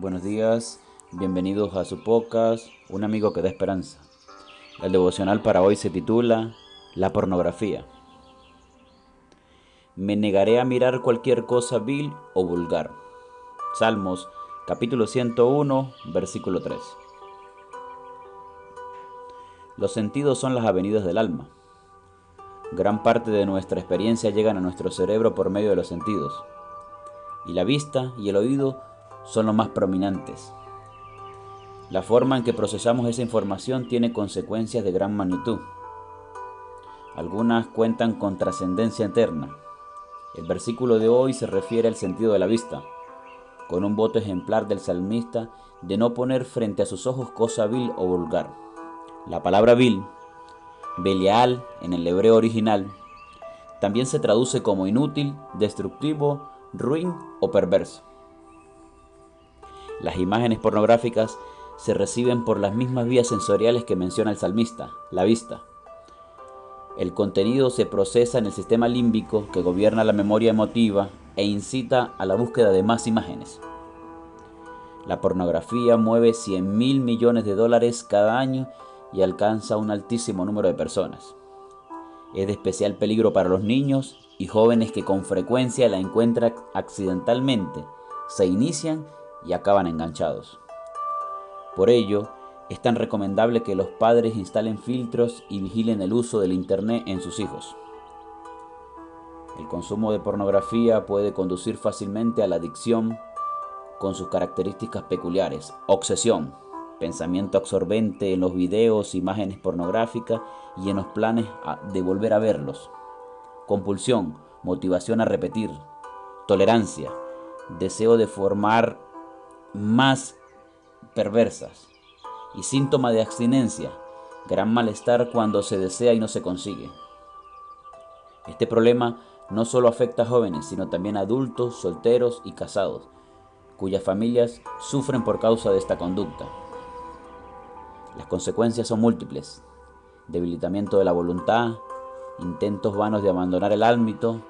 Buenos días, bienvenidos a su podcast, Un amigo que da esperanza. El devocional para hoy se titula La pornografía. Me negaré a mirar cualquier cosa vil o vulgar. Salmos capítulo 101, versículo 3. Los sentidos son las avenidas del alma. Gran parte de nuestra experiencia llegan a nuestro cerebro por medio de los sentidos. Y la vista y el oído son los más prominentes. La forma en que procesamos esa información tiene consecuencias de gran magnitud. Algunas cuentan con trascendencia eterna. El versículo de hoy se refiere al sentido de la vista, con un voto ejemplar del salmista de no poner frente a sus ojos cosa vil o vulgar. La palabra vil Belial en el hebreo original también se traduce como inútil, destructivo, ruin o perverso. Las imágenes pornográficas se reciben por las mismas vías sensoriales que menciona el salmista, la vista. El contenido se procesa en el sistema límbico que gobierna la memoria emotiva e incita a la búsqueda de más imágenes. La pornografía mueve 100 mil millones de dólares cada año y alcanza un altísimo número de personas. Es de especial peligro para los niños y jóvenes que con frecuencia la encuentran accidentalmente, se inician y acaban enganchados. Por ello, es tan recomendable que los padres instalen filtros y vigilen el uso del Internet en sus hijos. El consumo de pornografía puede conducir fácilmente a la adicción con sus características peculiares, obsesión, pensamiento absorbente en los videos, imágenes pornográficas y en los planes de volver a verlos. Compulsión, motivación a repetir, tolerancia, deseo de formar más perversas y síntoma de abstinencia, gran malestar cuando se desea y no se consigue. Este problema no solo afecta a jóvenes, sino también a adultos, solteros y casados, cuyas familias sufren por causa de esta conducta. Las consecuencias son múltiples. Debilitamiento de la voluntad, intentos vanos de abandonar el ámbito,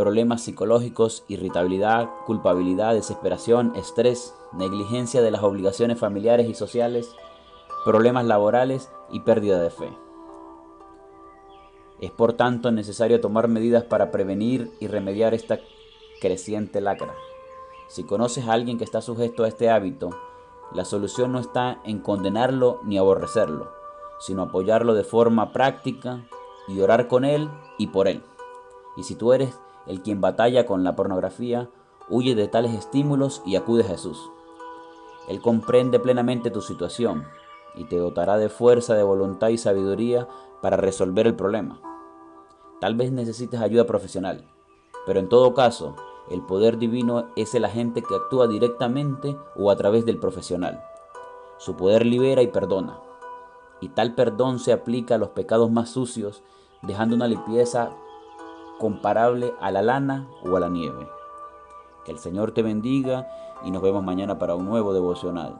problemas psicológicos, irritabilidad, culpabilidad, desesperación, estrés, negligencia de las obligaciones familiares y sociales, problemas laborales y pérdida de fe. Es por tanto necesario tomar medidas para prevenir y remediar esta creciente lacra. Si conoces a alguien que está sujeto a este hábito, la solución no está en condenarlo ni aborrecerlo, sino apoyarlo de forma práctica y orar con él y por él. Y si tú eres el quien batalla con la pornografía, huye de tales estímulos y acude a Jesús. Él comprende plenamente tu situación y te dotará de fuerza, de voluntad y sabiduría para resolver el problema. Tal vez necesites ayuda profesional, pero en todo caso, el poder divino es el agente que actúa directamente o a través del profesional. Su poder libera y perdona. Y tal perdón se aplica a los pecados más sucios, dejando una limpieza comparable a la lana o a la nieve. Que el Señor te bendiga y nos vemos mañana para un nuevo devocional.